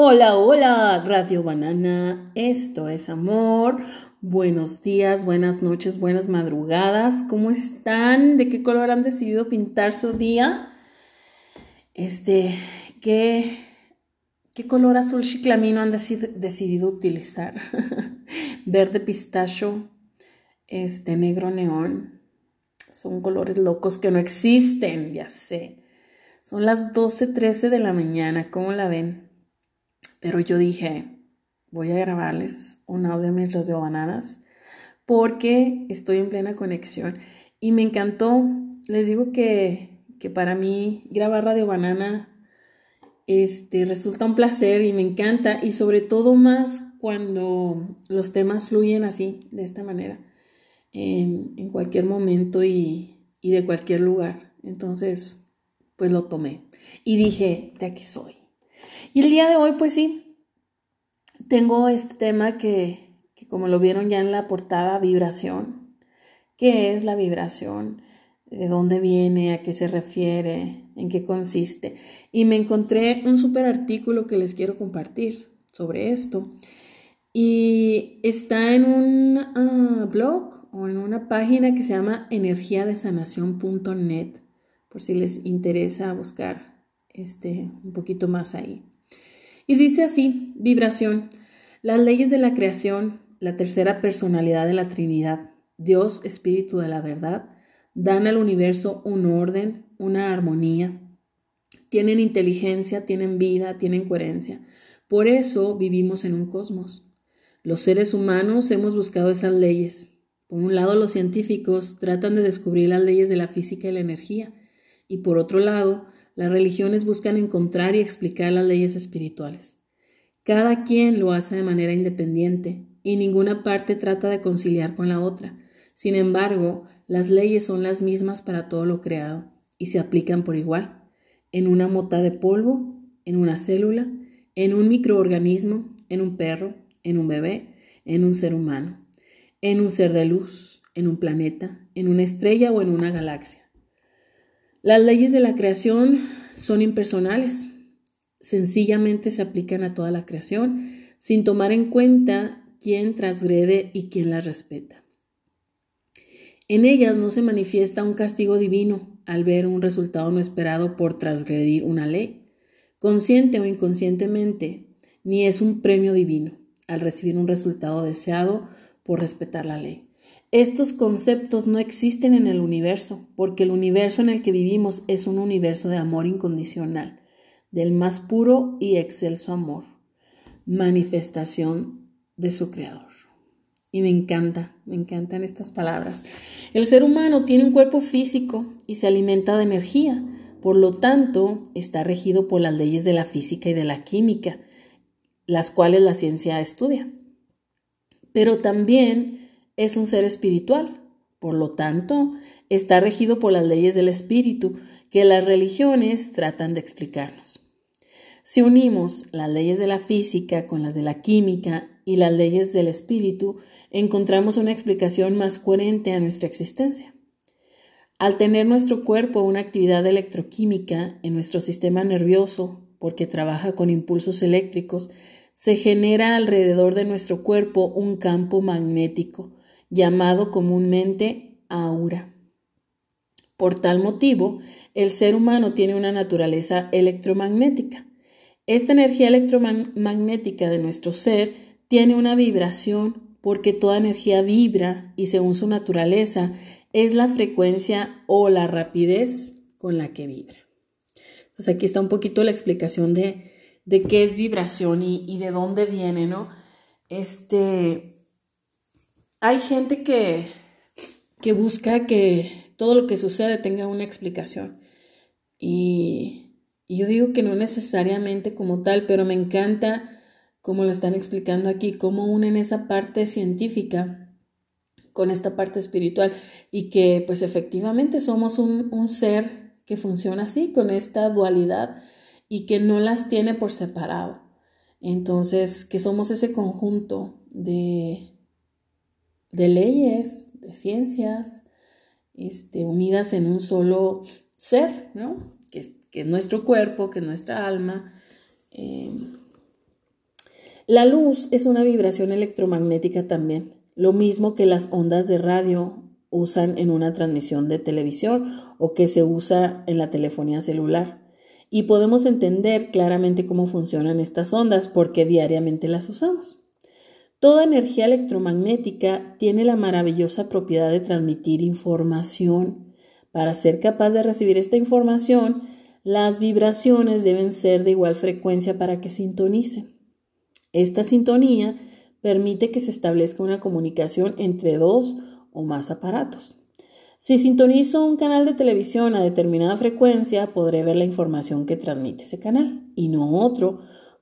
Hola, hola, Radio Banana, esto es amor. Buenos días, buenas noches, buenas madrugadas. ¿Cómo están? ¿De qué color han decidido pintar su día? Este, ¿qué, qué color azul chiclamino han decidido utilizar? Verde pistacho, este, negro neón. Son colores locos que no existen, ya sé. Son las 12:13 de la mañana, ¿cómo la ven? Pero yo dije, voy a grabarles un audio mientras de bananas porque estoy en plena conexión y me encantó. Les digo que, que para mí grabar Radio Banana este, resulta un placer y me encanta y sobre todo más cuando los temas fluyen así, de esta manera, en, en cualquier momento y, y de cualquier lugar. Entonces, pues lo tomé y dije, de aquí soy. Y el día de hoy, pues sí, tengo este tema que, como lo vieron ya en la portada, vibración. ¿Qué es la vibración? ¿De dónde viene? ¿A qué se refiere? ¿En qué consiste? Y me encontré un súper artículo que les quiero compartir sobre esto. Y está en un ah, blog o en una página que se llama energiadesanación.net, por si les interesa buscar este, un poquito más ahí. Y dice así, vibración, las leyes de la creación, la tercera personalidad de la Trinidad, Dios, Espíritu de la verdad, dan al universo un orden, una armonía. Tienen inteligencia, tienen vida, tienen coherencia. Por eso vivimos en un cosmos. Los seres humanos hemos buscado esas leyes. Por un lado, los científicos tratan de descubrir las leyes de la física y la energía, y por otro lado, las religiones buscan encontrar y explicar las leyes espirituales. Cada quien lo hace de manera independiente y ninguna parte trata de conciliar con la otra. Sin embargo, las leyes son las mismas para todo lo creado y se aplican por igual. En una mota de polvo, en una célula, en un microorganismo, en un perro, en un bebé, en un ser humano, en un ser de luz, en un planeta, en una estrella o en una galaxia. Las leyes de la creación son impersonales, sencillamente se aplican a toda la creación sin tomar en cuenta quién transgrede y quién las respeta. En ellas no se manifiesta un castigo divino al ver un resultado no esperado por transgredir una ley, consciente o inconscientemente, ni es un premio divino al recibir un resultado deseado por respetar la ley. Estos conceptos no existen en el universo, porque el universo en el que vivimos es un universo de amor incondicional, del más puro y excelso amor, manifestación de su creador. Y me encanta, me encantan estas palabras. El ser humano tiene un cuerpo físico y se alimenta de energía, por lo tanto está regido por las leyes de la física y de la química, las cuales la ciencia estudia. Pero también es un ser espiritual, por lo tanto, está regido por las leyes del espíritu que las religiones tratan de explicarnos. Si unimos las leyes de la física con las de la química y las leyes del espíritu, encontramos una explicación más coherente a nuestra existencia. Al tener nuestro cuerpo una actividad electroquímica en nuestro sistema nervioso, porque trabaja con impulsos eléctricos, se genera alrededor de nuestro cuerpo un campo magnético, llamado comúnmente aura. Por tal motivo, el ser humano tiene una naturaleza electromagnética. Esta energía electromagnética de nuestro ser tiene una vibración porque toda energía vibra y según su naturaleza es la frecuencia o la rapidez con la que vibra. Entonces aquí está un poquito la explicación de, de qué es vibración y, y de dónde viene, ¿no? Este, hay gente que, que busca que todo lo que sucede tenga una explicación. Y, y yo digo que no necesariamente como tal, pero me encanta cómo lo están explicando aquí, cómo unen esa parte científica con esta parte espiritual y que pues efectivamente somos un, un ser que funciona así, con esta dualidad y que no las tiene por separado. Entonces, que somos ese conjunto de, de leyes, de ciencias, este, unidas en un solo ser, ¿no? Que, es nuestro cuerpo, que es nuestra alma, em, La luz es una vibración electromagnética también, lo mismo que las ondas de radio usan en una transmisión de televisión o que se usa en la telefonía celular. Y podemos entender claramente cómo funcionan estas ondas porque diariamente las usamos. Toda energía electromagnética tiene la maravillosa propiedad de transmitir información. Para ser capaz de recibir esta información, las vibraciones deben ser de igual frecuencia para que sintonicen. Esta sintonía permite que se establezca una comunicación entre dos o más aparatos. Si sintonizo un canal de televisión a determinada frecuencia, podré ver la información que transmite ese canal y no otro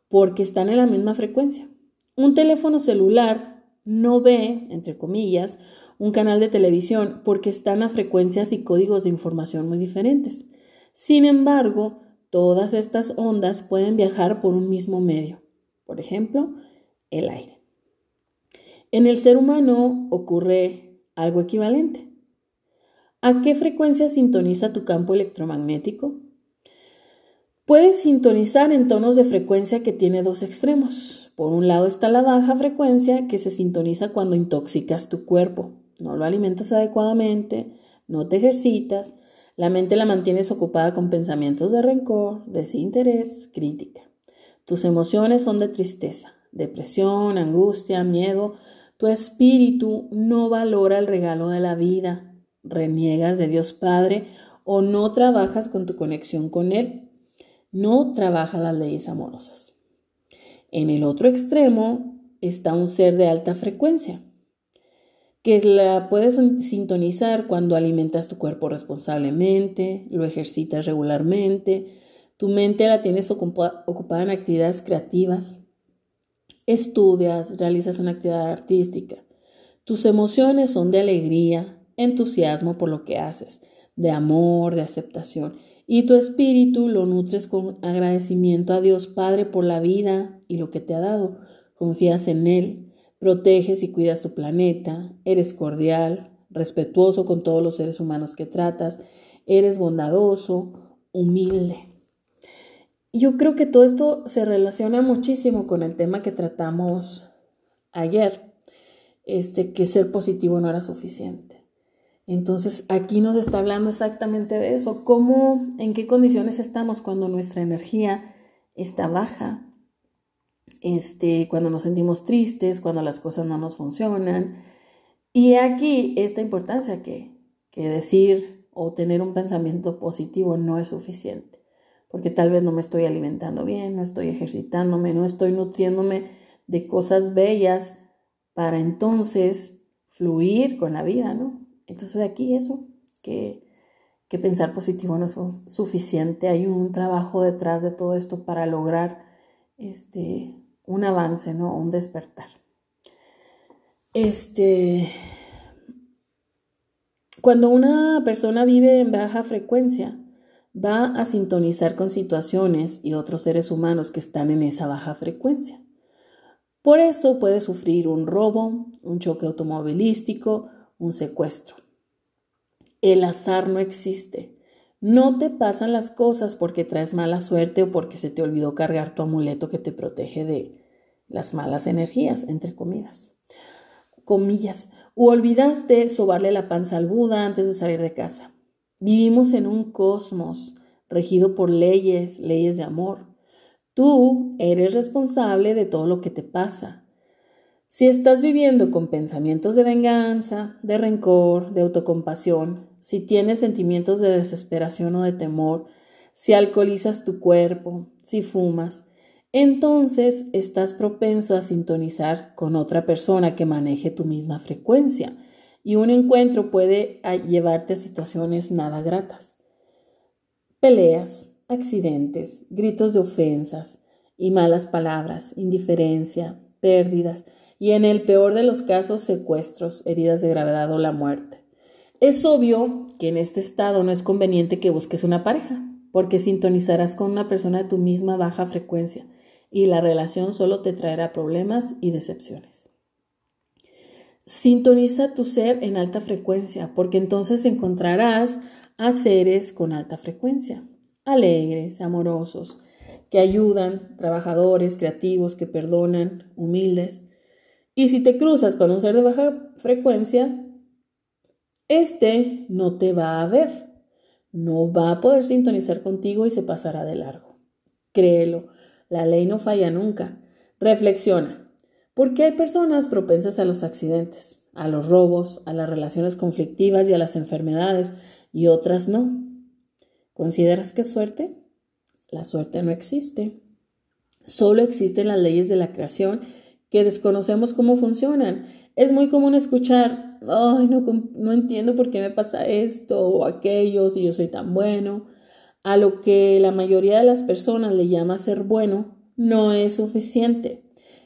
porque están en la misma frecuencia. Un teléfono celular no ve, entre comillas, un canal de televisión porque están a frecuencias y códigos de información muy diferentes. Sin embargo, todas estas ondas pueden viajar por un mismo medio por ejemplo, el aire. En el ser humano ocurre algo equivalente. ¿A qué frecuencia sintoniza tu campo electromagnético? Puedes sintonizar en tonos de frecuencia que tiene dos extremos. Por un lado está la baja frecuencia que se sintoniza cuando intoxicas tu cuerpo, no lo alimentas adecuadamente, no te ejercitas, la mente la mantienes ocupada con pensamientos de rencor, desinterés, crítica. Tus emociones son de tristeza, depresión, angustia, miedo. Tu espíritu no valora el regalo de la vida, reniegas de Dios Padre o no trabajas con tu conexión con Él. No trabaja las leyes amorosas. En el otro extremo está un ser de alta frecuencia, que la puedes sintonizar cuando alimentas tu cuerpo responsablemente, lo ejercitas regularmente, tu mente la tienes ocupada en actividades creativas, estudias, realizas una actividad artística. Tus emociones son de alegría, entusiasmo por lo que haces, de amor, de aceptación. Y tu espíritu lo nutres con agradecimiento a Dios Padre por la vida y lo que te ha dado. Confías en Él, proteges y cuidas tu planeta, eres cordial, respetuoso con todos los seres humanos que tratas, eres bondadoso, humilde. Yo creo que todo esto se relaciona muchísimo con el tema que tratamos ayer, este, que ser positivo no era suficiente. Entonces aquí nos está hablando exactamente de eso, cómo, en qué condiciones estamos cuando nuestra energía está baja, este, cuando nos sentimos tristes, cuando las cosas no nos funcionan. Y aquí esta importancia que, que decir o tener un pensamiento positivo no es suficiente porque tal vez no me estoy alimentando bien, no estoy ejercitándome, no estoy nutriéndome de cosas bellas para entonces fluir con la vida, ¿no? Entonces aquí eso, que, que pensar positivo no es suficiente, hay un trabajo detrás de todo esto para lograr este, un avance, ¿no? Un despertar. Este, cuando una persona vive en baja frecuencia, va a sintonizar con situaciones y otros seres humanos que están en esa baja frecuencia. Por eso puede sufrir un robo, un choque automovilístico, un secuestro. El azar no existe. No te pasan las cosas porque traes mala suerte o porque se te olvidó cargar tu amuleto que te protege de las malas energías, entre comillas. Comillas. O olvidaste sobarle la panza al Buda antes de salir de casa. Vivimos en un cosmos regido por leyes, leyes de amor. Tú eres responsable de todo lo que te pasa. Si estás viviendo con pensamientos de venganza, de rencor, de autocompasión, si tienes sentimientos de desesperación o de temor, si alcoholizas tu cuerpo, si fumas, entonces estás propenso a sintonizar con otra persona que maneje tu misma frecuencia y un encuentro puede llevarte a situaciones nada gratas. Peleas, accidentes, gritos de ofensas y malas palabras, indiferencia, pérdidas y en el peor de los casos secuestros, heridas de gravedad o la muerte. Es obvio que en este estado no es conveniente que busques una pareja, porque sintonizarás con una persona de tu misma baja frecuencia y la relación solo te traerá problemas y decepciones. Sintoniza tu ser en alta frecuencia, porque entonces encontrarás a seres con alta frecuencia, alegres, amorosos, que ayudan, trabajadores, creativos, que perdonan, humildes. Y si te cruzas con un ser de baja frecuencia, este no te va a ver, no va a poder sintonizar contigo y se pasará de largo. Créelo, la ley no falla nunca. Reflexiona, ¿por qué hay personas propensas a los accidentes, a los robos, a las relaciones conflictivas y a las enfermedades y otras no? ¿Consideras que suerte? La suerte no existe. Solo existen las leyes de la creación que desconocemos cómo funcionan. Es muy común escuchar, ay, no, no entiendo por qué me pasa esto o aquello si yo soy tan bueno. A lo que la mayoría de las personas le llama ser bueno, no es suficiente.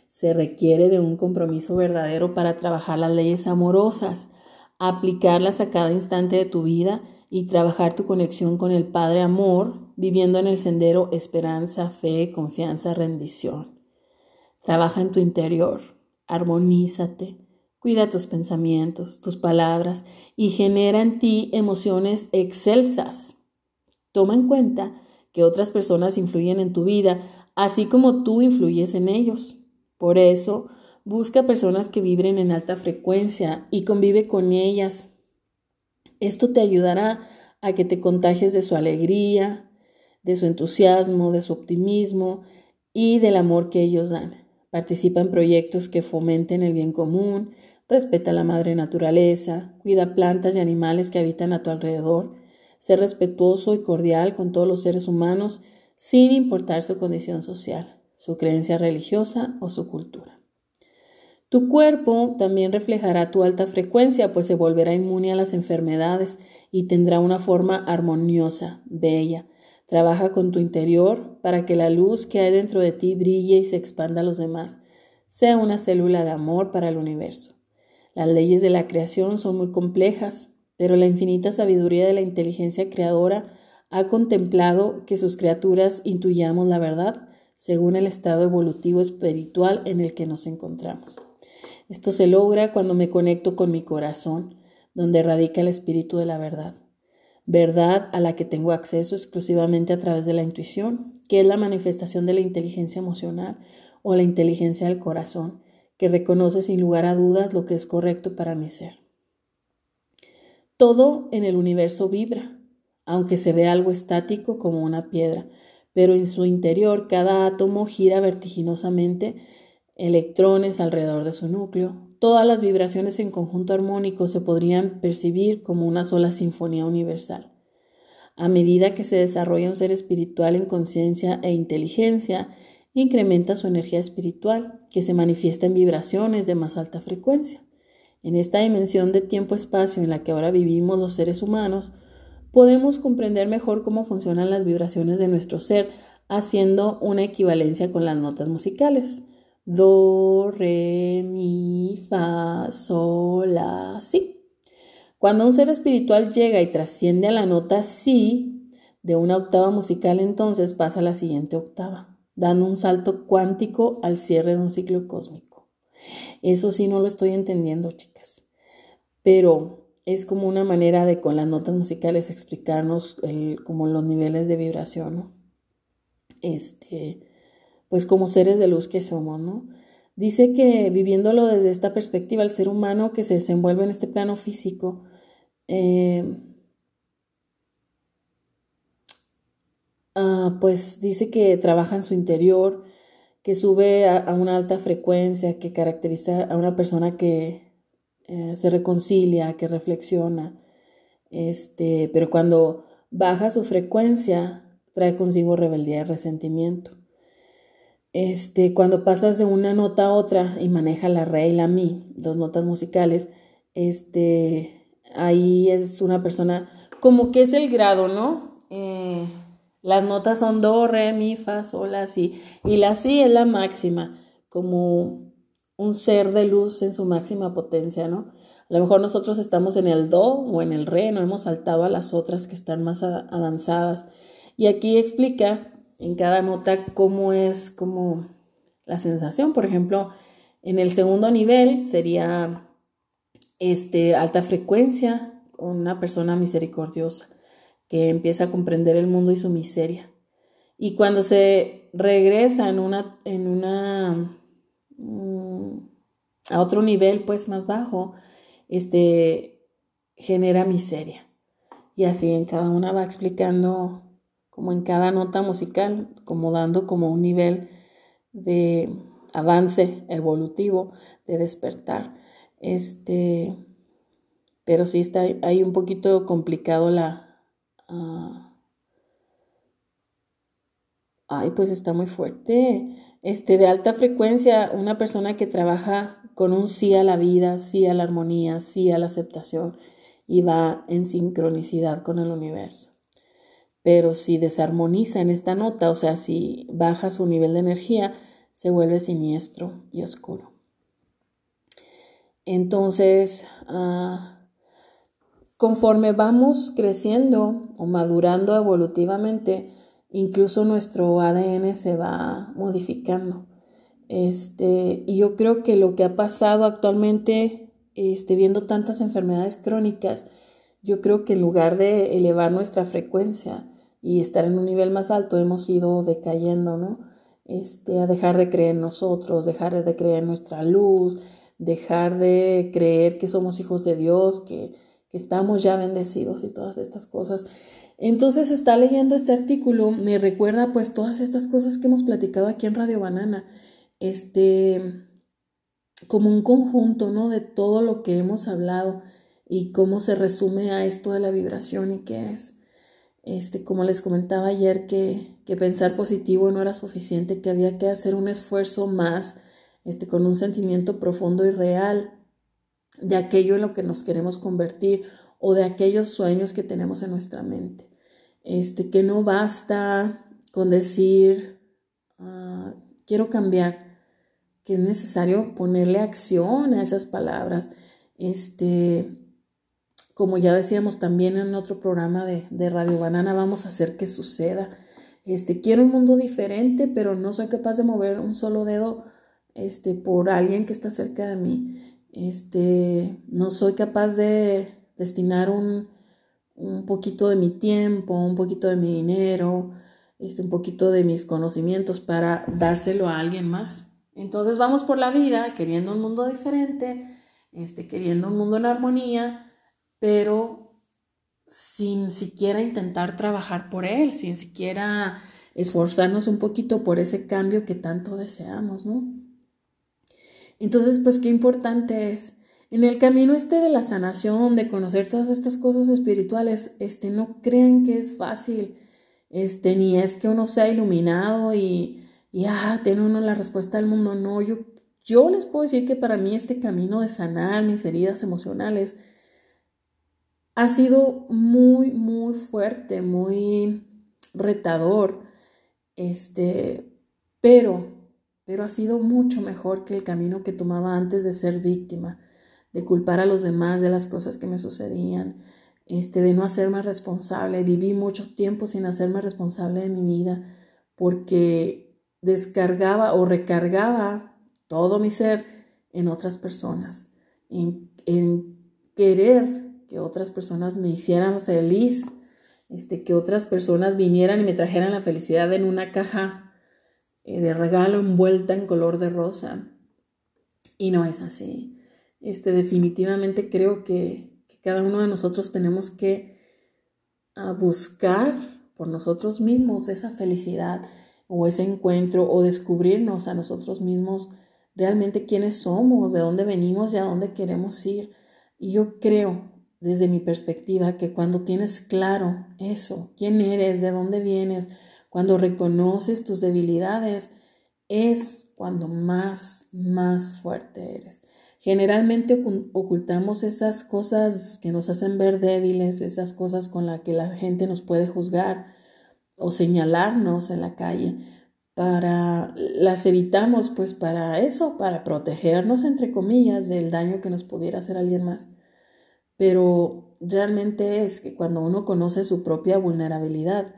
Se requiere de un compromiso verdadero para trabajar las leyes amorosas, aplicarlas a cada instante de tu vida y trabajar tu conexión con el Padre Amor, viviendo en el sendero esperanza, fe, confianza, rendición. Trabaja en tu interior, armonízate, cuida tus pensamientos, tus palabras y genera en ti emociones excelsas. Toma en cuenta que otras personas influyen en tu vida, así como tú influyes en ellos. Por eso, busca personas que vibren en alta frecuencia y convive con ellas esto te ayudará a que te contagies de su alegría, de su entusiasmo, de su optimismo y del amor que ellos dan. Participa en proyectos que fomenten el bien común, respeta a la madre naturaleza, cuida plantas y animales que habitan a tu alrededor, sé respetuoso y cordial con todos los seres humanos sin importar su condición social, su creencia religiosa o su cultura. Tu cuerpo también reflejará tu alta frecuencia, pues se volverá inmune a las enfermedades y tendrá una forma armoniosa, bella. Trabaja con tu interior para que la luz que hay dentro de ti brille y se expanda a los demás. Sea una célula de amor para el universo. Las leyes de la creación son muy complejas, pero la infinita sabiduría de la inteligencia creadora ha contemplado que sus criaturas intuyamos la verdad según el estado evolutivo espiritual en el que nos encontramos. Esto se logra cuando me conecto con mi corazón, donde radica el espíritu de la verdad. Verdad a la que tengo acceso exclusivamente a través de la intuición, que es la manifestación de la inteligencia emocional o la inteligencia del corazón, que reconoce sin lugar a dudas lo que es correcto para mi ser. Todo en el universo vibra, aunque se ve algo estático como una piedra, pero en su interior cada átomo gira vertiginosamente electrones alrededor de su núcleo. Todas las vibraciones en conjunto armónico se podrían percibir como una sola sinfonía universal. A medida que se desarrolla un ser espiritual en conciencia e inteligencia, incrementa su energía espiritual, que se manifiesta en vibraciones de más alta frecuencia. En esta dimensión de tiempo-espacio en la que ahora vivimos los seres humanos, podemos comprender mejor cómo funcionan las vibraciones de nuestro ser, haciendo una equivalencia con las notas musicales do, re, mi, fa, sol, la, si. Cuando un ser espiritual llega y trasciende a la nota si de una octava musical, entonces pasa a la siguiente octava, dando un salto cuántico al cierre de un ciclo cósmico. Eso sí no lo estoy entendiendo, chicas. Pero es como una manera de con las notas musicales explicarnos como los niveles de vibración, ¿no? Este, pues como seres de luz que somos, ¿no? Dice que viviéndolo desde esta perspectiva, el ser humano que se desenvuelve en este plano físico, eh, ah, pues dice que trabaja en su interior, que sube a, una alta frecuencia, que caracteriza a una persona que eh, se reconcilia, que reflexiona, este, pero cuando baja su frecuencia, trae consigo rebeldía y resentimiento. Este, cuando pasas de una nota a otra y maneja la re y la mi, dos notas musicales, este, ahí es una persona, como que es el grado, ¿no? Eh, las notas son do, re, mi, fa, sol, la, si, y la si es la máxima, como un ser de luz en su máxima potencia, ¿no? A lo mejor nosotros estamos en el do o en el re, no hemos saltado a las otras que están más avanzadas. Y aquí explica en cada nota cómo es como la sensación. Por ejemplo, en el segundo nivel sería este, alta frecuencia, una persona misericordiosa que empieza a comprender el mundo y su miseria. Y cuando se regresa en una, en una, mm, a otro nivel pues más bajo, este, genera miseria. Y así en cada una va explicando, como en cada nota musical, como dando como un nivel de avance evolutivo, de despertar. Este, pero sí está ahí un poquito complicado la... Ah, ay, pues está muy fuerte. Este, de alta frecuencia, una persona que trabaja con un sí a la vida, sí a la armonía, sí a la aceptación y va en sincronicidad con el universo. Pero si desarmoniza en esta nota, o sea, si baja su nivel de energía, se vuelve siniestro y oscuro. Entonces, ah, conforme vamos creciendo o madurando evolutivamente, incluso nuestro ADN se va modificando. Este, y yo creo que lo que ha pasado actualmente, este, viendo tantas enfermedades crónicas, yo creo que en lugar de elevar nuestra frecuencia y estar en un nivel más alto, hemos ido decayendo, ¿no? Este, a dejar de creer en nosotros, dejar de creer en nuestra luz, dejar de creer que somos hijos de Dios, que, que estamos ya bendecidos y todas estas cosas. Entonces está leyendo este artículo, me recuerda pues todas estas cosas que hemos platicado aquí en Radio Banana, este, como un conjunto, ¿no? De todo lo que hemos hablado y cómo se resume a esto de la vibración y qué es. Este, como les comentaba ayer, que, que pensar positivo no era suficiente, que había que hacer un esfuerzo más, este, con un sentimiento profundo y real de aquello en lo que nos queremos convertir o de aquellos sueños que tenemos en nuestra mente. Este, que no basta con decir, ah, quiero cambiar, que es necesario ponerle acción a esas palabras. Este, como ya decíamos también en otro programa de, de Radio Banana, vamos a hacer que suceda. Este, quiero un mundo diferente, pero no soy capaz de mover un solo dedo este, por alguien que está cerca de mí. Este, no soy capaz de destinar un, un poquito de mi tiempo, un poquito de mi dinero, este, un poquito de mis conocimientos para dárselo a alguien más. Entonces vamos por la vida queriendo un mundo diferente, este, queriendo un mundo en armonía, pero sin siquiera intentar trabajar por él, sin siquiera esforzarnos un poquito por ese cambio que tanto deseamos, ¿no? Entonces, pues qué importante es en el camino este de la sanación, de conocer todas estas cosas espirituales, este, no crean que es fácil, este, ni es que uno sea iluminado y, y ah, tiene uno la respuesta del mundo. No, yo, yo les puedo decir que para mí este camino de sanar mis heridas emocionales ha sido muy, muy fuerte, muy retador, este, pero pero ha sido mucho mejor que el camino que tomaba antes de ser víctima, de culpar a los demás de las cosas que me sucedían, este, de no hacerme responsable. Viví mucho tiempo sin hacerme responsable de mi vida porque descargaba o recargaba todo mi ser en otras personas, en, en querer que otras personas me hicieran feliz, este, que otras personas vinieran y me trajeran la felicidad en una caja eh, de regalo envuelta en color de rosa. Y no es así. Este, definitivamente creo que, cada uno de nosotros tenemos que ah, buscar por nosotros mismos esa felicidad o ese encuentro o descubrirnos a nosotros mismos realmente quiénes somos, de dónde venimos y a dónde queremos ir. Y yo creo, desde mi perspectiva, que cuando tienes claro eso, quién eres, de dónde vienes, cuando reconoces tus debilidades, es cuando más, más fuerte eres. Generalmente ocultamos esas cosas que nos hacen ver débiles, esas cosas con las que la gente nos puede juzgar o señalarnos en la calle. Para las evitamos pues para eso, para protegernos entre comillas del daño que nos pudiera hacer alguien más. Pero realmente es que cuando uno conoce su propia vulnerabilidad,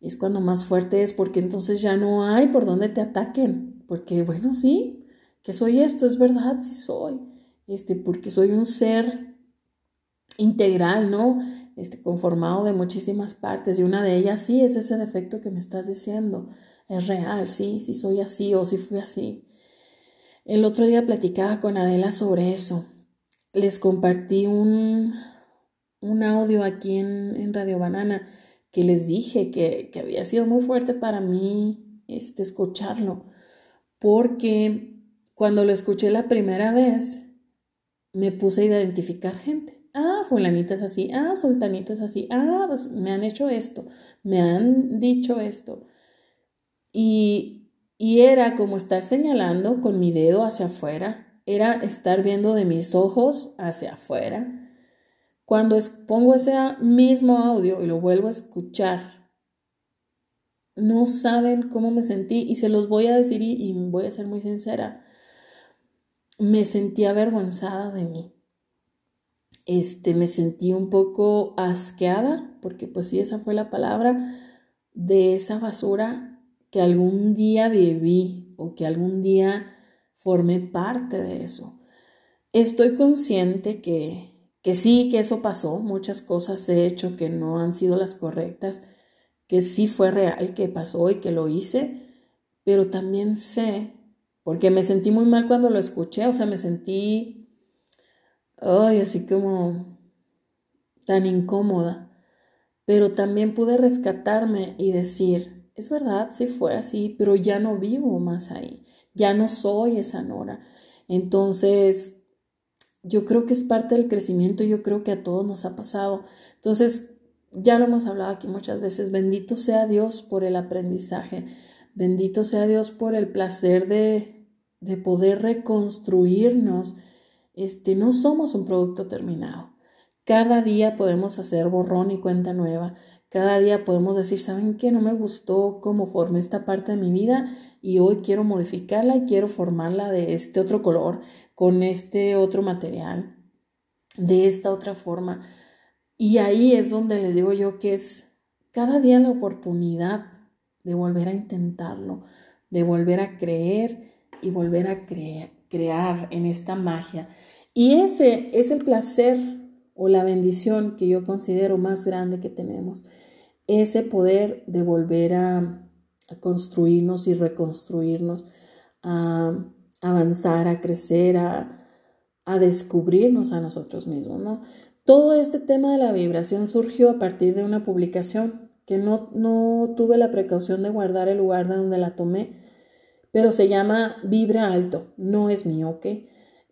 es cuando más fuerte es porque entonces ya no hay por dónde te ataquen, porque bueno, sí, que soy esto, es verdad, sí soy, este, porque soy un ser integral, ¿no? Este, conformado de muchísimas partes y una de ellas sí es ese defecto que me estás diciendo, es real, sí, sí soy así o si fui así. El otro día platicaba con Adela sobre eso. Les compartí un, un audio aquí en, en, Radio Banana que les dije que, que, había sido muy fuerte para mí este, escucharlo, porque cuando lo escuché la primera vez, me puse a identificar gente. Ah, fulanita es así, ah, sultanito es así, ah, pues me han hecho esto, me han dicho esto. Y, y era como estar señalando con mi dedo hacia afuera, era estar viendo de mis ojos hacia afuera. Cuando pongo ese mismo audio y lo vuelvo a escuchar, no saben cómo me sentí y se los voy a decir y, voy a ser muy sincera. Me sentí avergonzada de mí este, me sentí un poco asqueada, porque pues sí, esa fue la palabra, de esa basura que algún día viví o que algún día formé parte de eso. Estoy consciente que, que sí, que eso pasó, muchas cosas he hecho que no han sido las correctas, que sí fue real, que pasó y que lo hice, pero también sé, porque me sentí muy mal cuando lo escuché, o sea, me sentí ay, así como tan incómoda. Pero también pude rescatarme y decir, es verdad, sí fue así, pero ya no vivo más ahí, ya no soy esa Nora. Entonces, yo creo que es parte del crecimiento, yo creo que a todos nos ha pasado. Entonces, ya lo hemos hablado aquí muchas veces, bendito sea Dios por el aprendizaje, bendito sea Dios por el placer de, de poder reconstruirnos este, no somos un producto terminado. Cada día podemos hacer borrón y cuenta nueva. Cada día podemos decir, ¿saben qué? No me gustó cómo formé esta parte de mi vida y hoy quiero modificarla y quiero formarla de este otro color, con este otro material, de esta otra forma. Y ahí es donde les digo yo que es cada día la oportunidad de volver a intentarlo, de volver a creer y volver a creer, crear en esta magia. Y ese es el placer o la bendición que yo considero más grande que tenemos. Ese poder de volver a, construirnos y reconstruirnos, a avanzar, a crecer, a, descubrirnos a nosotros mismos. Todo este tema de la vibración surgió a partir de una publicación que no, no tuve la precaución de guardar el lugar de donde la tomé, pero se llama Vibra Alto, no es mío, ¿ok?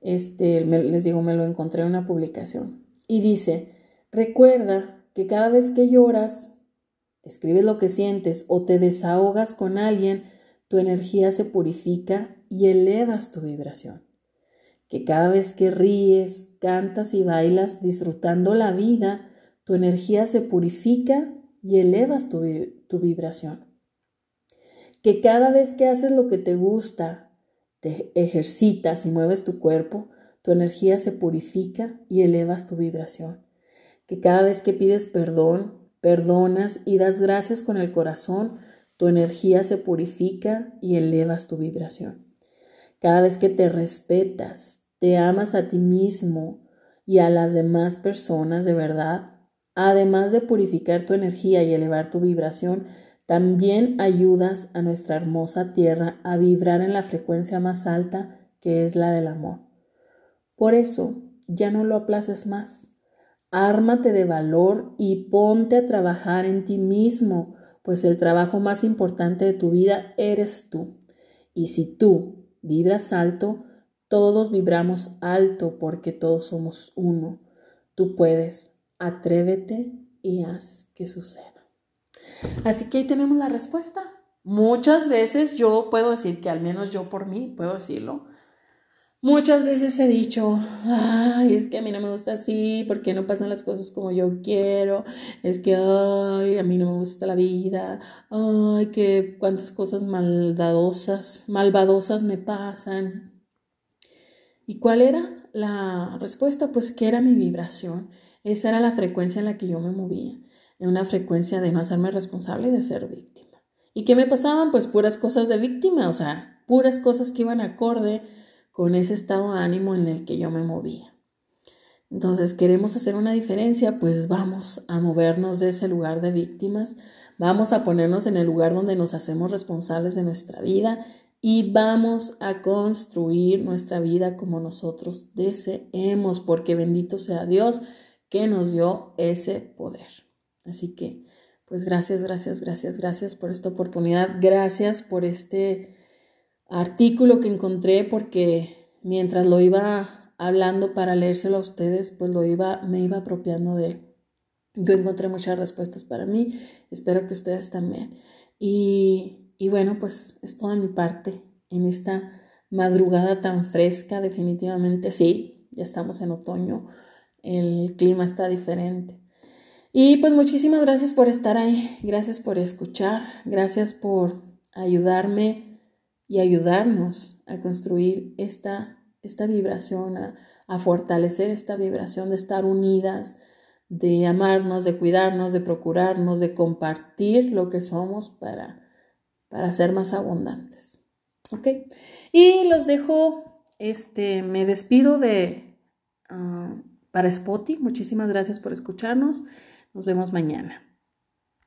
Este, les digo, me lo encontré en una publicación. Y dice, recuerda que cada vez que lloras, escribes lo que sientes o te desahogas con alguien, tu energía se purifica y elevas tu vibración. Que cada vez que ríes, cantas y bailas disfrutando la vida, tu energía se purifica y elevas tu, tu vibración que cada vez que haces lo que te gusta, te ejercitas y mueves tu cuerpo, tu energía se purifica y elevas tu vibración. Que cada vez que pides perdón, perdonas y das gracias con el corazón, tu energía se purifica y elevas tu vibración. Cada vez que te respetas, te amas a ti mismo y a las demás personas de verdad, además de purificar tu energía y elevar tu vibración, también ayudas a nuestra hermosa tierra a vibrar en la frecuencia más alta que es la del amor. Por eso, ya no lo aplaces más. Ármate de valor y ponte a trabajar en ti mismo, pues el trabajo más importante de tu vida eres tú. Y si tú vibras alto, todos vibramos alto porque todos somos uno. Tú puedes, atrévete y haz que suceda. Así que ahí tenemos la respuesta. Muchas veces yo puedo decir que al menos yo por mí puedo decirlo. Muchas veces he dicho, ay, es que a mí no me gusta así, porque no pasan las cosas como yo quiero, es que, ay, a mí no me gusta la vida, ay, que cuántas cosas maldadosas, malvadosas me pasan. ¿Y cuál era la respuesta? Pues que era mi vibración, esa era la frecuencia en la que yo me movía en una frecuencia de no hacerme responsable y de ser víctima. ¿Y qué me pasaban? Pues puras cosas de víctima, o sea, puras cosas que iban acorde con ese estado de ánimo en el que yo me movía. Entonces, queremos hacer una diferencia, pues vamos a movernos de ese lugar de víctimas, vamos a ponernos en el lugar donde nos hacemos responsables de nuestra vida y vamos a construir nuestra vida como nosotros deseemos, porque bendito sea Dios que nos dio ese poder. Así que, pues gracias, gracias, gracias, gracias por esta oportunidad, gracias por este artículo que encontré, porque mientras lo iba hablando para leérselo a ustedes, pues lo iba, me iba apropiando de él. Yo encontré muchas respuestas para mí, espero que ustedes también. Y, y bueno, pues es toda mi parte en esta madrugada tan fresca, definitivamente sí, ya estamos en otoño, el clima está diferente. Y pues muchísimas gracias por estar ahí, gracias por escuchar, gracias por ayudarme y ayudarnos a construir esta esta vibración, a, fortalecer esta vibración de estar unidas, de amarnos, de cuidarnos, de procurarnos, de compartir lo que somos para, para ser más abundantes. ¿Ok? Y los dejo, este, me despido de, ah, para Spotty. Muchísimas gracias por escucharnos. Nos vemos mañana.